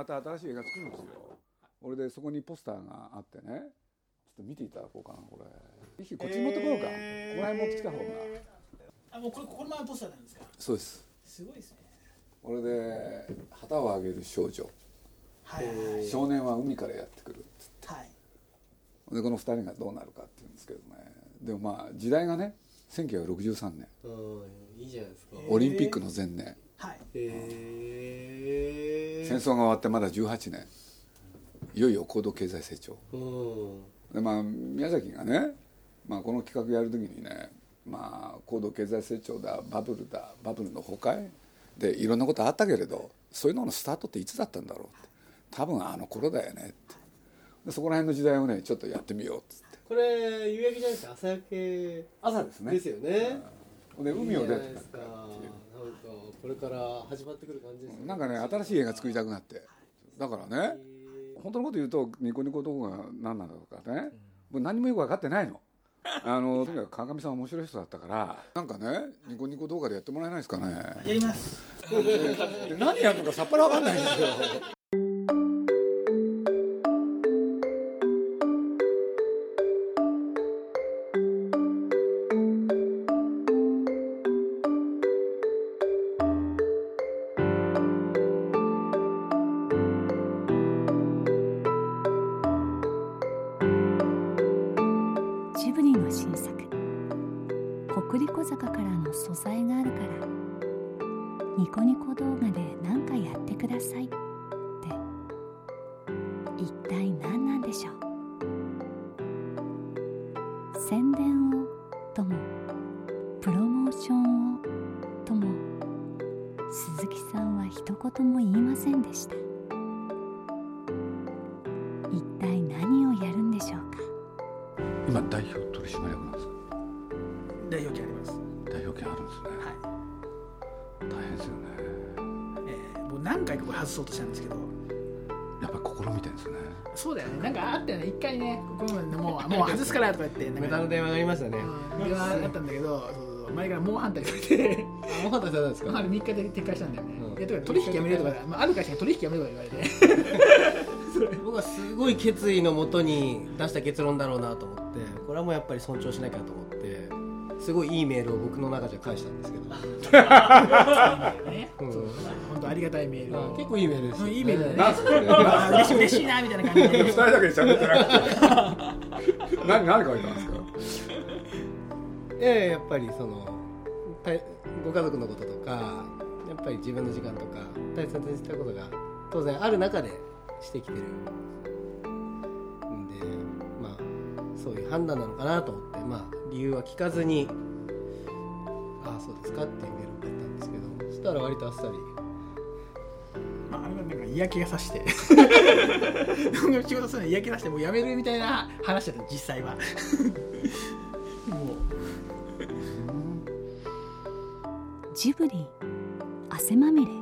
また新しい映画作るんですよ。俺でそこにポスターがあってね。ちょっと見ていただこうかなこれ。ぜひこっちに持ってこようか、えーこの辺持ってきた方が。あもうこれこのままポスターなんですか？そうです。すごいですね。これで旗を上げる少女。はいはい。はい少年は海からやってくるはい。でこの二人がどうなるかっていうんですけどね。でもまあ時代がね1963年。うんいいじゃないですか。オリンピックの前年。はい。へえ戦争が終わってまだ18年。いよいよ高度経済成長。うん。でまあ宮崎がね、まあ、この企画やる時にねまあ高度経済成長だバブルだバブルの崩壊でいろんなことあったけれどそういうののスタートっていつだったんだろうって。多分あの頃だよねって。でそこら辺の時代をねちょっとやってみようっつって。これ夕焼けじゃないですか？朝焼け朝ですね。ですよね。で海を出ていいじゃないですかくるなんかこれから始まってくる感じですね。なんかね新しい映画作りたくなって。だからね本当のこと言うとニコニコ動画が何なんだとかね。もう何もよく分かってないの。あのとにかく川上さん面白い人だったから。なんかねニコニコ動画でやってもらえないですかね。やります。で何やるのかさっぱり分かんないんですよ今代表取締役なんですか？代表権あります。代表権あるんですね。はい。大変ですよね。えー、もう何回かこれ外そうとしたんですけど。やっぱり試みてるんですね。そうだよね。なんかあったよね。一回ねここまでもう もう外すからとか言ってなんか。無駄な電話がありましたね。うん。電話あったんだけどそうそう前から猛反対されて。あもう反対されたんですか？あれ3日で撤回したんだよね、うん。いやとか取引やめるとか、まあ、ある会社に取引やめるとか言われて 僕はすごい決意のもとに出した結論だろうなと思ってこれはもうやっぱり尊重しなきゃと思ってすごいいいメールを僕の中じゃ返したんですけど、ね、うん。本当ありがたいメールを。結構いいメールですいいメールだね。嬉しい嬉しいなみたいな感じで。二人だけで喋ってなくて。何何書いたんですか？ええやっぱりそのたご家族のこととかやっぱり自分の時間とか大切にしたことが当然ある中でしてきてる。んでまあそういう判断なのかなと思ってまあ理由は聞かずに「ああそうですか」っていうメールを送ったんですけどそしたら割とあっさり。まあ、あれはなんか嫌気がさして。仕事するの嫌気がさしてもう辞めるみたいな話だった実際は。もジブリ汗まみれ。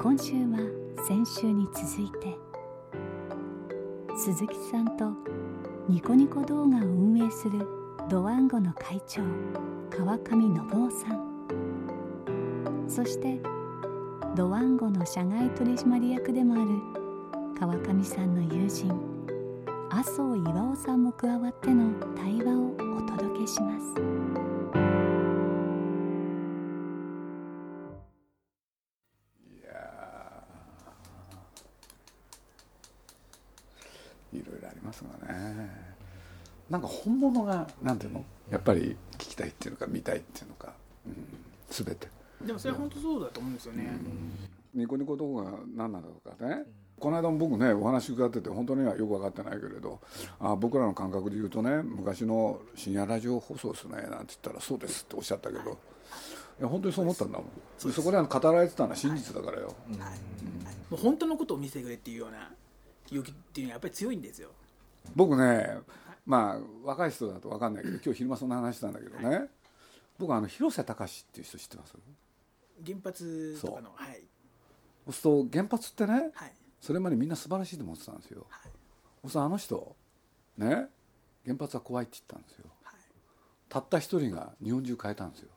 今週は先週に続いて鈴木さんとニコニコ動画を運営するドワンゴの会長川上信夫さん。そしてドワンゴの社外取締役でもある川上さんの友人麻生巌さんも加わっての対話をお届けします。なんか本物がなんていうの？やっぱり聞きたいっていうのか見たいっていうのか、うん、全て。うでもそれは本当そうだと思うんですよね、ニコニコ動画何なんだとかね。この間も僕ねお話伺ってて本当にはよく分かってないけれどあ僕らの感覚で言うとね昔の深夜ラジオ放送ですねなんて言ったらそうですっておっしゃったけど、いや本当にそう思ったんだもん。そそこで語られてたのは真実だからよ、もう本当のことを見せてくれっていうような勇気っていうのはやっぱり強いんですよ。僕ねまあ若い人だと分かんないけど 今日昼間そんな話したんだけどね、僕あの広瀬隆っていう人知ってます？原発とかのはい。そう。すると原発ってねはい。それまでみんな素晴らしいと思ってたんですよ、はい。そうするとあの人ね原発は怖いって言ったんですよ。はい。たった一人が日本中変えたんですよ。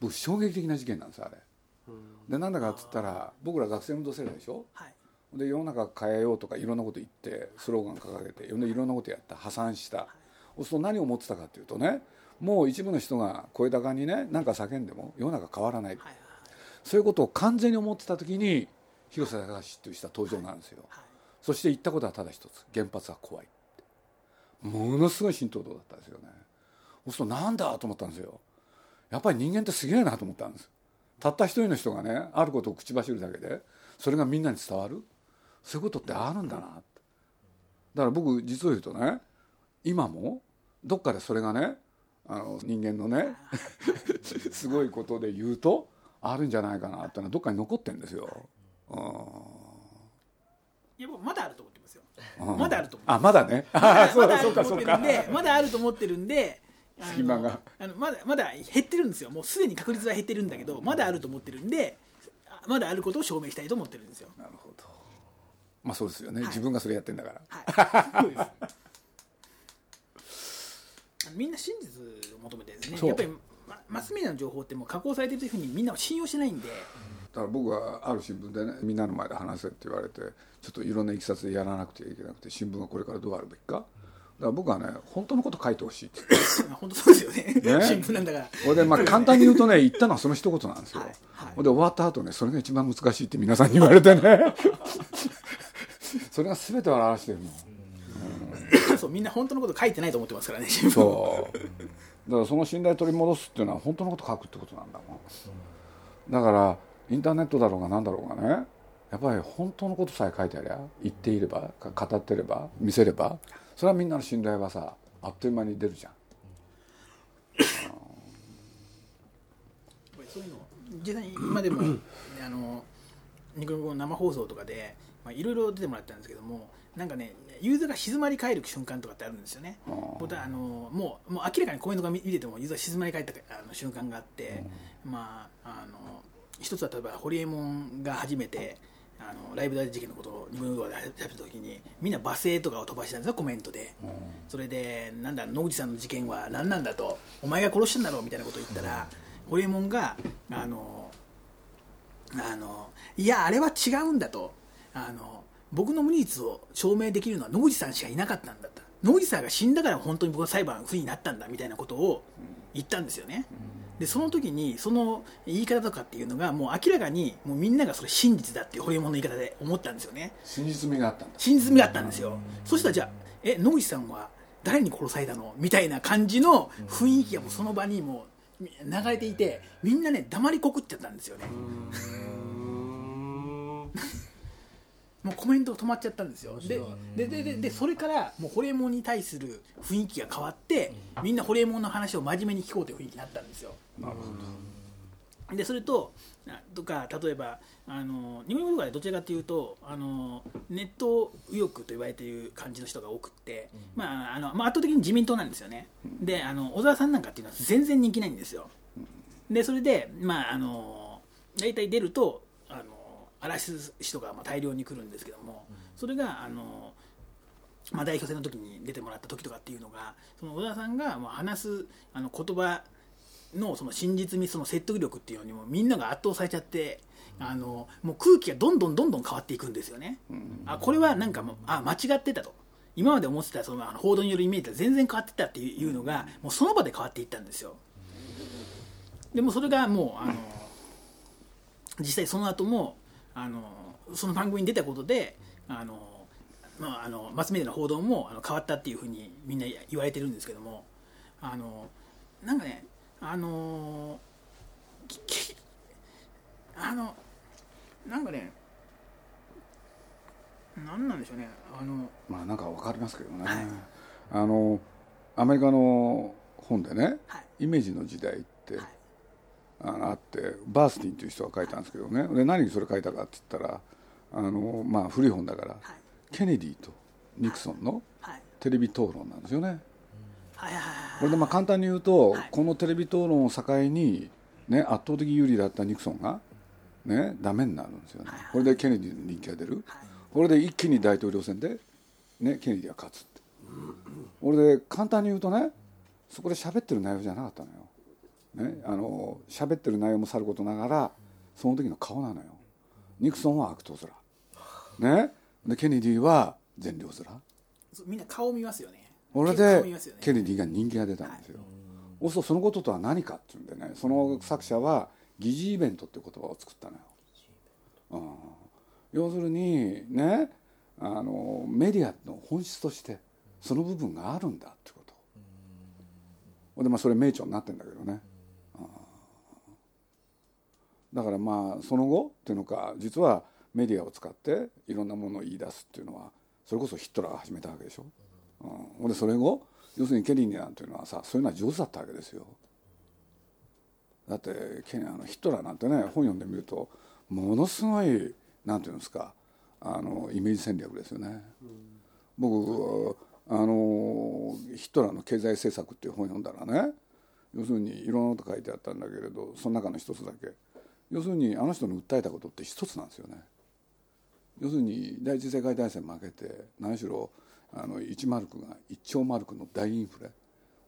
僕衝撃的な事件なんですよあれ。でなんだかっつったら僕ら学生運動世代でしょ？はいで世の中変えようとかいろんなこと言ってスローガン掲げていろんなことやった。破産した。そうすると何を思ってたかっていうとねもう一部の人が声高にね何か叫んでも世の中変わらない。はいそういうことを完全に思ってた時に広瀬隆っていう人は登場なんですよ、はいそして言ったことはただ一つ。原発は怖いものすごい浸透度だったんですよね。そうするとなんだと思ったんですよ。やっぱり人間ってすげえなと思ったんです。たった一人の人がねあることを口走るだけでそれがみんなに伝わるそういうことってあるんだな。だから僕実を言うとね今もどっかでそれがねあの人間のね すごいことで言うとあるんじゃないかなってのはどっかに残ってんですよ。い。や僕まだあると思ってますよ。うん。まだあると思うあまだね。まだ そうだまだあると思ってるんでまだあると思ってるんで隙間が。あのまだまだ減ってるんですよ。もうすでに確率は減ってるんだけどまだあると思ってるんであまだあることを証明したいと思ってるんですよ。なるほど。まあそうですよね。はい。自分がそれやってんだから。はい。そうです。あのみんな真実を求めてるんですね。そう。やっぱりまマスメディアの情報ってもう加工されてるというふうにみんな信用してないんで。だから僕はある新聞でねみんなの前で話せって言われてちょっといろんないきさつでやらなくてはいけなくて新聞はこれからどうあるべきか。だから僕はね本当のこと書いてほしいって 本当そうですよね。ね。新聞なんだから。でまあ簡単に言うとね言ったのはその一言なんですよ、はい。はい。で終わった後ねそれが一番難しいって皆さんに言われてねそれが全てを表してるのそうみんな本当のこと書いてないと思ってますからね新聞そう。だからその信頼取り戻すっていうのは本当のこと書くってことなんだもん。だからインターネットだろうが何だろうがねやっぱり本当のことさえ書いてありゃ言っていればか語ってれば見せればそれはみんなの信頼はさあっという間に出るじゃん。そういうの実際に今でもあのニコニコの生放送とかでまあいろいろ出てもらったんですけどもなんかねユーザーが静まり返る瞬間とかってあるんですよね。僕はあのもうもう明らかにコメントが見ててもユーザーが静まり返ったあの瞬間があって、まああの一つは例えばホリエモンが初めてあのライブ大事件のことをニコニコで喋った時にみんな罵声とかを飛ばしたんですよコメントで。それでなんだ野口さんの事件は何なんだとお前が殺したんだろうみたいなことを言ったら、ホリエモンがあのあのいやあれは違うんだとあの僕の無実を証明できるのは野口さんしかいなかったんだと。野口さんが死んだから本当に僕の裁判が不利になったんだみたいなことを言ったんですよね、でその時にその言い方とかっていうのがもう明らかにもうみんながそれ真実だっていうホリエモンの言い方で思ったんですよね。真実味があったんだ。真実味があったんですよ。そしたらじゃあえ野口さんは誰に殺されたのみたいな感じの雰囲気がもうその場にもう流れていてみんなね黙りこくっちゃったんですよねもうコメント止まっちゃったんですよ。でででででそれからもうホリエモンに対する雰囲気が変わってみんなホリエモンの話を真面目に聞こうという雰囲気になったんですよ。なるほど。でそれとあとか例えばあの日本語でどちらかというとあのネット右翼と言われている感じの人が多くって、まああのまあ、圧倒的に自民党なんですよね、であの小沢さんなんかっていうのは全然人気ないんですよ、でそれで、まあ、あの大体出るとあの荒らす人がまあ大量に来るんですけども、それがあの、まあ、代表選の時に出てもらった時とかっていうのがその小沢さんがまあ話すあの言葉のその真実味その説得力っていうのにもみんなが圧倒されちゃってあのもう空気がどんどんどんどん変わっていくんですよね、あこれはなんかもうあ間違ってたと。今まで思ってたその報道によるイメージと全然変わってたっていうのがもうその場で変わっていったんですよ。でもそれがもうあの実際その後もあのその番組に出たことであの、まあ、あのマスメディアの報道もあの変わったっていうふうにみんな言われてるんですけどもあのなんかねあのあのなんかねなんなんでしょうねあのまあなんかわかりますけどね、はい。あのアメリカの本でねはい「イメージの時代」って、はいあのあってバースティンという人が書いたんですけどね。で何それ書いたかって言ったらあの、まあ、古い本だからはい。ケネディとニクソンのはい。テレビ討論なんですよね。はいはいはいこれでまあ簡単に言うと、はい。このテレビ討論を境に、ね、圧倒的有利だったニクソンが、ね、ダメになるんですよね、これでケネディの人気が出る、はい。これで一気に大統領選で、ね、ケネディが勝つって、これで簡単に言うとねそこで喋ってる内容じゃなかったのよ、ね、あの喋ってる内容もさることながらその時の顔なのよ。ニクソンは悪党面、ね、でケネディは善良面。そうみんな顔見ますよね。これ結構顔でね。ケネディが人気が出たんですよ、そうするとそのこととは何かっていうんでねその作者は疑似イベントっていう言葉を作ったのよ、うん、要するにねあのメディアの本質としてその部分があるんだってこと。でまあそれ名著になってんだけどね、うんだからまあその後っていうのか実はメディアを使っていろんなものを言い出すっていうのはそれこそヒットラーが始めたわけでしょ、うん、ほんでそれ後要するにケリーなんていうのはさそういうのは上手だったわけですよ。だってケニあのヒットラーなんてね本読んでみるとものすごいなんていうんですかあのイメージ戦略ですよね、僕あのヒットラーの経済政策っていう本読んだらね要するにいろんなこと書いてあったんだけれどその中の一つだけ要するにあの人の訴えたことって一つなんですよね。要するに第一次世界大戦負けて何しろあの1マルクが1兆マルクの大インフレ。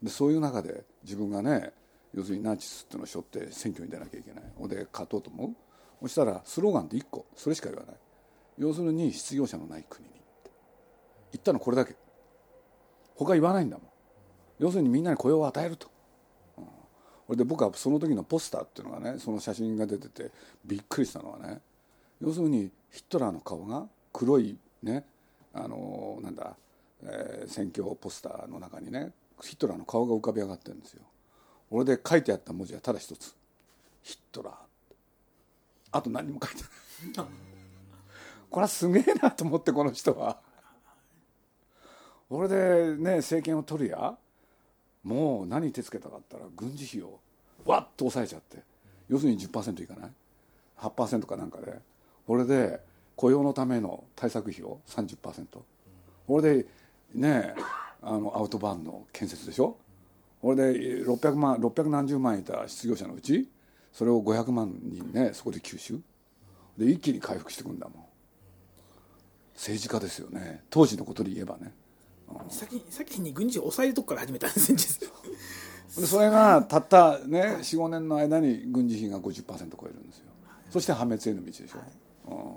でそういう中で自分がね要するにナチスっていうのを背負って選挙に出なきゃいけない。ほで勝とうと思う。そしたらスローガンって1個それしか言わない。要するに失業者のない国に。って言ったのこれだけ。他言わないんだもん。要するにみんなに雇用を与えると、それで僕はその時のポスターっていうのがねその写真が出ててびっくりしたのはね要するにヒトラーの顔が黒いねあのなんだ、えー選挙ポスターの中にねヒトラーの顔が浮かび上がってるんですよ。俺で書いてあった文字はただ一つ。ヒトラーあと何も書いてない。これはすげえなと思ってこの人は。俺でね政権を取るやもう何手つけたかったら軍事費をわっと抑えちゃって要するに10%いかない？8%かなんかで。これで雇用のための対策費を30%これでねあのアウトバーンの建設でしょ？これで600万6何十万いた失業者のうちそれを500万人ねそこで吸収。で一気に回復していくんだもん。政治家ですよね。当時のことで言えばね。先先に軍事を抑えるとこから始めたんです でそれがたったね45年の間に軍事費が50%超えるんですよ。そして破滅への道でしょ、うん。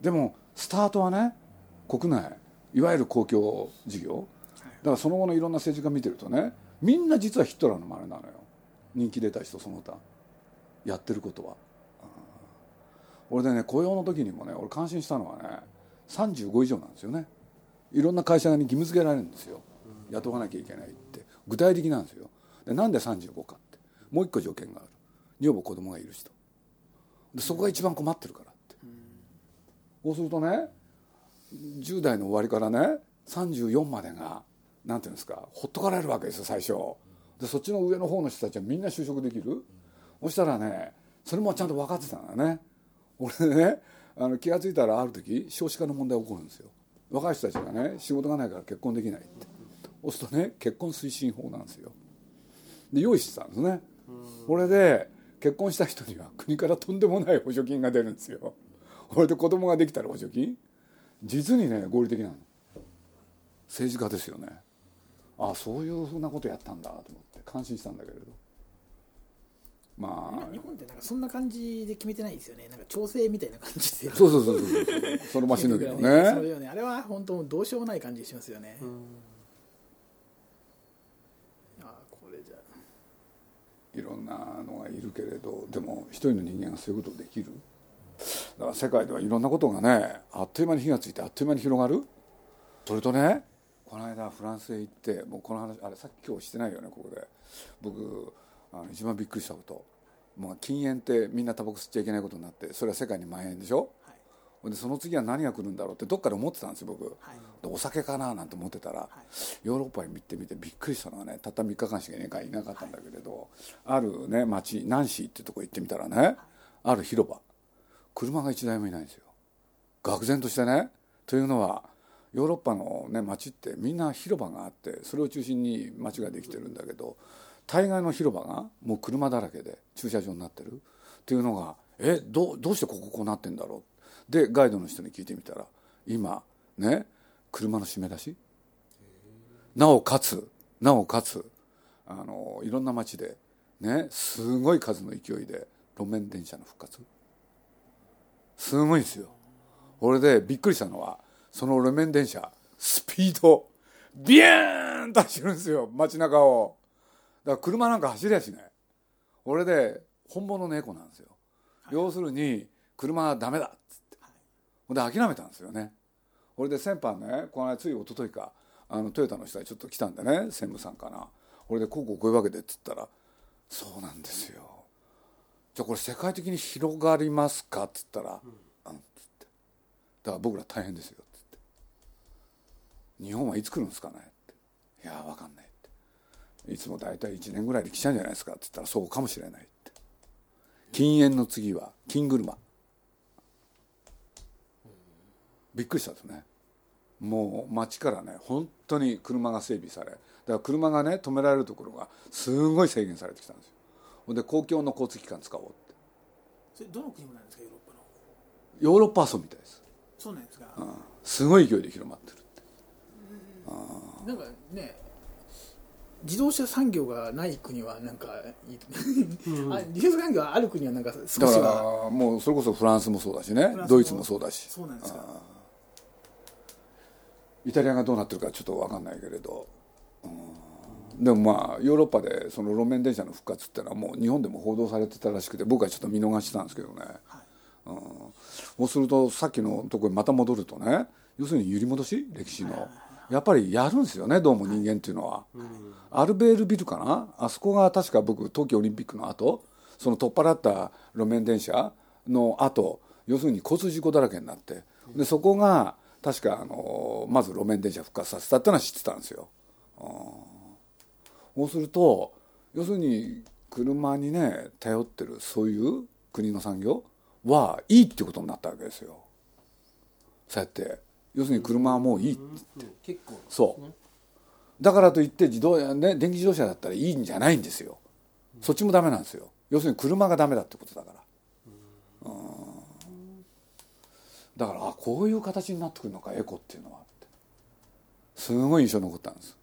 でもスタートはね国内いわゆる公共事業。だからその後のいろんな政治家見てるとねみんな実はヒトラーの真似なのよ。人気出た人その他。やってることは、うん。俺でね雇用の時にもね俺感心したのはね35以上なんですよねいろんな会社に義務付けられるんですよ。雇わなきゃいけないって。具体的なんですよ。でなんで35かって。もう一個条件がある。女房子供がいる人。でそこが一番困ってるからって。そうするとね10代の終わりからね34までがなんていうんですかほっとかれるわけですよ最初。でそっちの上の方の人たちはみんな就職できる。そしたらねそれもちゃんと分かってたんだね。俺ねあの気が付いたらある時少子化の問題起こるんですよ。若い人たちがね仕事がないから結婚できないって。押すとね結婚推進法なんですよ。で用意してたんですね。これで結婚した人には国からとんでもない補助金が出るんですよ。これで子供ができたら補助金？実にね合理的なの。政治家ですよね。ああそういうふうなことやったんだと思って感心したんだけれどまあ。日本ってなんかそんな感じで決めてないですよね。なんか調整みたいな感じで。そうそうそうそうそう。その場しのぎの そうねよねあれは本当どうしようもない感じしますよね、あこれじゃ。いろんなのがいるけれどでも一人の人間がそういうことできる？だから世界ではいろんなことがねあっという間に火がついてあっという間に広がる？それとねこの間フランスへ行ってもうこの話あれさっき今日してないよねここで。僕あの一番びっくりしたこと。もう禁煙ってみんなタバコ吸っちゃいけないことになってそれは世界に蔓延でしょ？でその次は何が来るんだろうってどっかで思ってたんですよ僕、はい。でお酒かななんて思ってたら、ヨーロッパに行ってみてびっくりしたのはねたった3日間しかいなかったんだけれど、あるね町ナンシーってとこ行ってみたらね、ある広場。車が1台もいないんですよ。愕然としてね。というのはヨーロッパの、ね、町ってみんな広場があってそれを中心に町ができてるんだけど大概の広場がもう車だらけで駐車場になってる。っていうのがえどどうしてこここうなってんだろう。でガイドの人に聞いてみたら今ね車の締め出し？なおかつなおかつあのいろんな町でねすごい数の勢いで路面電車の復活？すごいんですよ。俺でびっくりしたのはその路面電車スピードビューンと走るんですよ街中を。から車なんか走りやしない俺で本物の猫なんですよ、要するに車はダメだっつって。ほんで諦めたんですよね。俺で先般ねこの間つい一昨日かあのトヨタの人がちょっと来たんでね専務さんかな。俺でこうこうこういうわけでっつったら「そうなんですよ。じゃあこれ世界的に広がりますか?」っつったら「うん」っつって。だから僕ら大変ですよっつって「日本はいつ来るんですかね?」って「いや分かんない」って「いつも大体1年ぐらいで来ちゃうんじゃないですか?」って言ったら「そうかもしれない」って。禁煙の次は金車びっくりしたんですね。もう街からね本当に車が整備されだから車がね止められるところがすごい制限されてきたんですよ。ほんで公共の交通機関使おうって。それどの国もなんですかヨーロッパの？ヨーロッパはそうみたいです、そうなんですか、うん、すごい勢いで広まってるって。なんかね自動車産業がない国はなんかいい、あ自動車産業がある国はなんか少だかしはらもうそれこそフランスもそうだしね。ドイツもそうだし。そうなんですか。イタリアがどうなってるかちょっと分かんないけれど、うん、でもまあヨーロッパでその路面電車の復活っていうのはもう日本でも報道されてたらしくて僕はちょっと見逃してたんですけどね、うん、そうするとさっきのところにまた戻るとね要するに揺り戻し？歴史のやっぱりやるんですよねどうも人間っていうのは、アルベールビルかな？あそこが確か僕冬季オリンピックの後その取っ払った路面電車の後要するに交通事故だらけになって。でそこが確かあのまず路面電車復活させたってのは知ってたんですよ。うん。そうすると要するに車にね頼ってるそういう国の産業はいいってことになったわけですよ。そうやって要するに車はもういいって結構そう。だからといって自動ね電気自動車だったらいいんじゃないんですよ。そっちもダメなんですよ。要するに車がダメだってことだから。うん。だからあこういう形になってくるのかエコっていうのはって。すごい印象に残ったんです。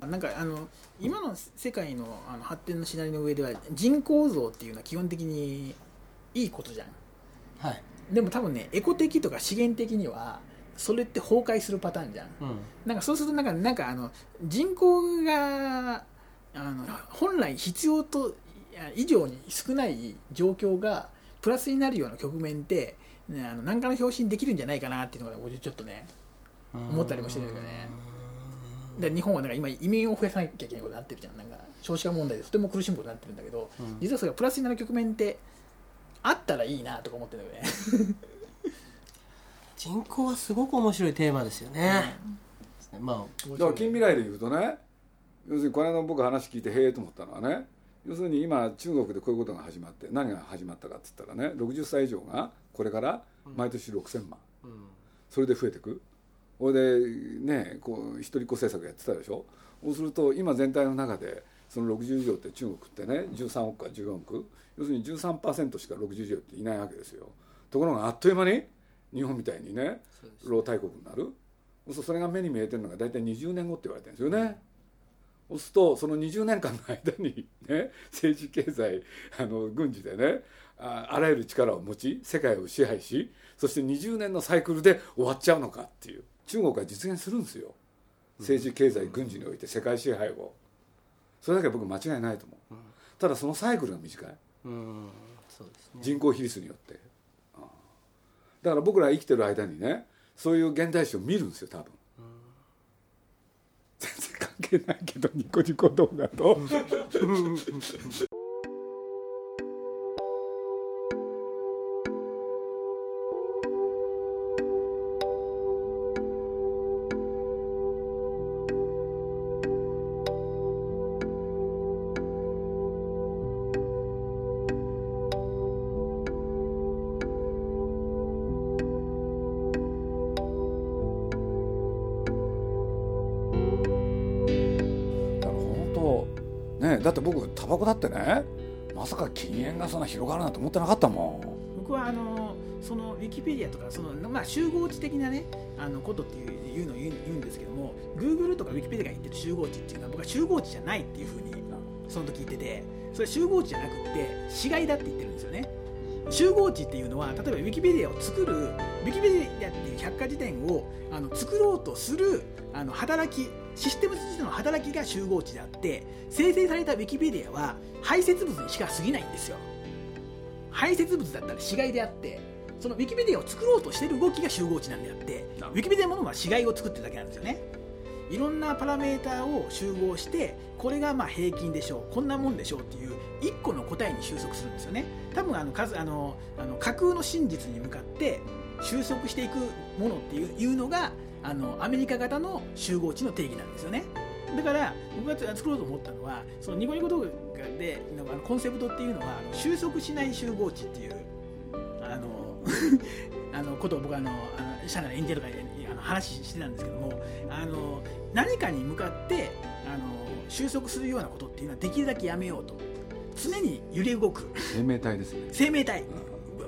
なんかあの今の世界のあの発展のシナリオの上では人口増っていうのは基本的にいいことじゃん。はい。でも多分ねエコ的とか資源的にはそれって崩壊するパターンじゃん。うん。なんかそうするとなんかなんかあの人口があの本来必要と以上に少ない状況がプラスになるような局面って、ね、あの何かの表紙にできるんじゃないかなっていうのが俺ちょっとね思ったりもしてるんだけどねで日本はなんか今移民を増やさなきゃいけないことになってるじゃん。なんか少子化問題でとても苦しむことになってるんだけど、うん。実はそれがプラスになる局面ってあったらいいなとか思ってるんだけどね人口はすごく面白いテーマですよね、まあだから近未来で言うとね要するにこの間僕話聞いてへえと思ったのはね要するに今中国でこういうことが始まって何が始まったかって言ったらね60歳以上がこれから毎年6000万、うん。それで増えてく。それでねこう一人っ子政策やってたでしょ。そうすると今全体の中でその60以上って中国ってね13億か14億。要するに13%しか60以上っていないわけですよ。ところがあっという間に日本みたいにね老大国になる。それが目に見えてるのが大体20年後って言われてるんですよね、そうするとその20年間の間にね 政治経済あの軍事でねああらゆる力を持ち世界を支配しそして20年のサイクルで終わっちゃうのかっていう中国は実現するんですよ。政治経済軍事において世界支配を。それだけは僕間違いないと思う。ただそのサイクルが短い。うん。人口比率によってだから僕ら生きてる間にねそういう現代史を見るんですよ多分。全然関係ないけどニコニコ動画と だって僕タバコだってねまさか禁煙がそんな広がるなんて思ってなかったもん。僕はあのそのウィキペディアとかその、まあ、集合値的なねあのことっていういうのを言うんですけども Google とかウィキペディアが言ってる集合値っていうのは僕は集合値じゃないっていうふうにその時言っててそれ集合値じゃなくって死骸だって言ってるんですよね。集合値っていうのは例えばウィキペディアを作るウィキペディアっていう百科事典をあの作ろうとするあの働きシステムとしての働きが集合値であって生成されたウィキペディアは排泄物にしか過ぎないんですよ。排泄物だったら死骸であってそのウィキペディアを作ろうとしている動きが集合値なんであってウィキペディアものは死骸を作ってるだけなんですよね。いろんなパラメーターを集合してこれがまあ平均でしょうこんなもんでしょうっていう1個の答えに収束するんですよね。多分あの数あのあの架空の真実に向かって収束していくものっていういうのがあのアメリカ型の集合値の定義なんですよね。だから僕が作ろうと思ったのはそのニコニコ動画でのあのコンセプトっていうのは収束しない集合値っていうあの あのことを僕はあのあの社内の演者とかであの話してたんですけどもあの何かに向かってあの収束するようなことっていうのはできるだけやめようと。常に揺れ動く。生命体ですね。生命体。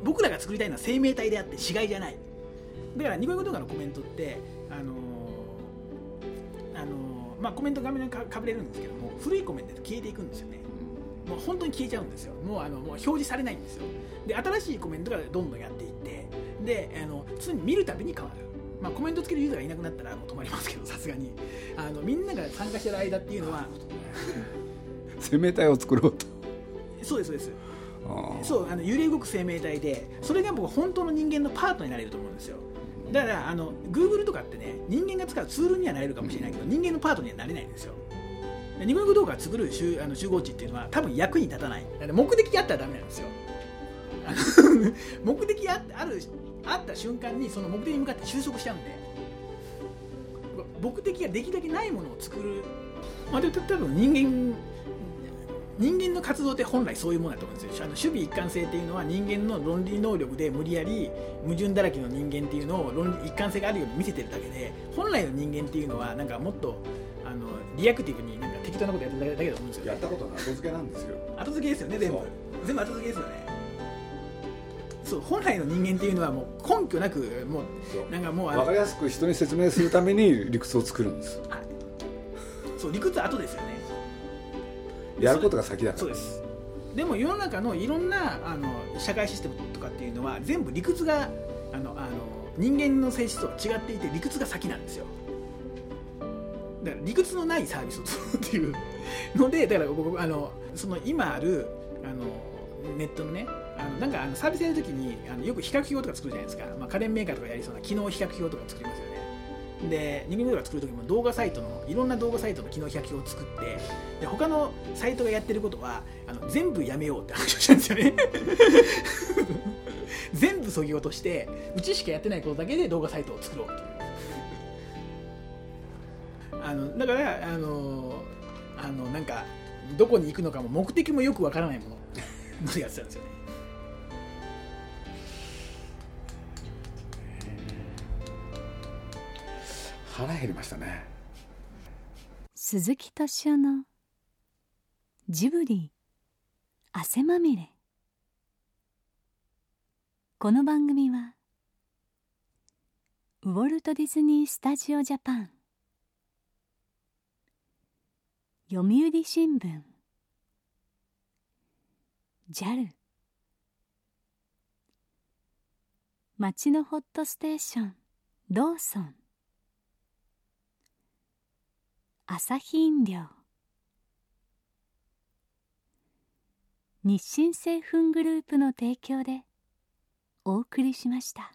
僕らが作りたいのは生命体であって死骸じゃないだからニコニコ動画のコメントってあのあのまあコメント画面にかかぶれるんですけども古いコメントって消えていくんですよね。もう本当に消えちゃうんですよ。もうあのもう表示されないんですよ。で新しいコメントがどんどんやっていってであの常に見るたびに変わる。まあ、コメントつけるユーザーがいなくなったらもう止まりますけど さすがに。あのみんなが参加してる間っていうのは 生命体を作ろうと。そうですそうです。そうあの揺れ動く生命体でそれが僕本当の人間のパートになれると思うんですよだからあの Google とかってね人間が使うツールにはなれるかもしれないけど人間のパートにはなれないんですよ。でニコニコ動画が作る集あの集合値っていうのは多分役に立たない。だ目的があったらダメなんですよ。目的がああるあった瞬間にその目的に向かって収束しちゃうんで。目的ができるだけないものを作る。まあで多分人間人間の活動って本来そういうものだと思うんですよ。あの守備一貫性っていうのは人間の論理能力で無理やり矛盾だらけの人間っていうのを論理一貫性があるように見せてるだけで本来の人間っていうのはなんかもっとあのリアクティブになんか適当なことやってるだけだと思うんですよ、やったことの後付けなんですよ。後付けですよね全部。全部後付けですよね。そう本来の人間っていうのはもう根拠なくもうなんかもう分かりやすく人に説明するために理屈を作るんですはいそう理屈は後ですよねやることが先だから。そうです。でも世の中のいろんなあの社会システムとかっていうのは全部理屈があのあの人間の性質とは違っていて理屈が先なんですよ。だから理屈のないサービスを作るっていうのでだから僕あのその今あるあのネットのねあのなんかあのサービスやるときにあのよく比較表とか作るじゃないですか、まあ、家電メーカーとかやりそうな機能比較表とか作りますよね。で人間動画作るときも動画サイトのいろんな動画サイトの機能比較を作ってで他のサイトがやってることはあの全部やめようって話をしたんですよね。全部そぎ落としてうちしかやってないことだけで動画サイトを作ろうという。あのだからあのあのなんかどこに行くのかも目的もよくわからないもののやつなんですよね。腹減りましたね。鈴木敏夫のジブリ汗まみれ。この番組はウォルト・ディズニー・スタジオ・ジャパン。読売新聞。JAL 町のホットステーションローソン。朝日飲料日清製粉グループの提供でお送りしました。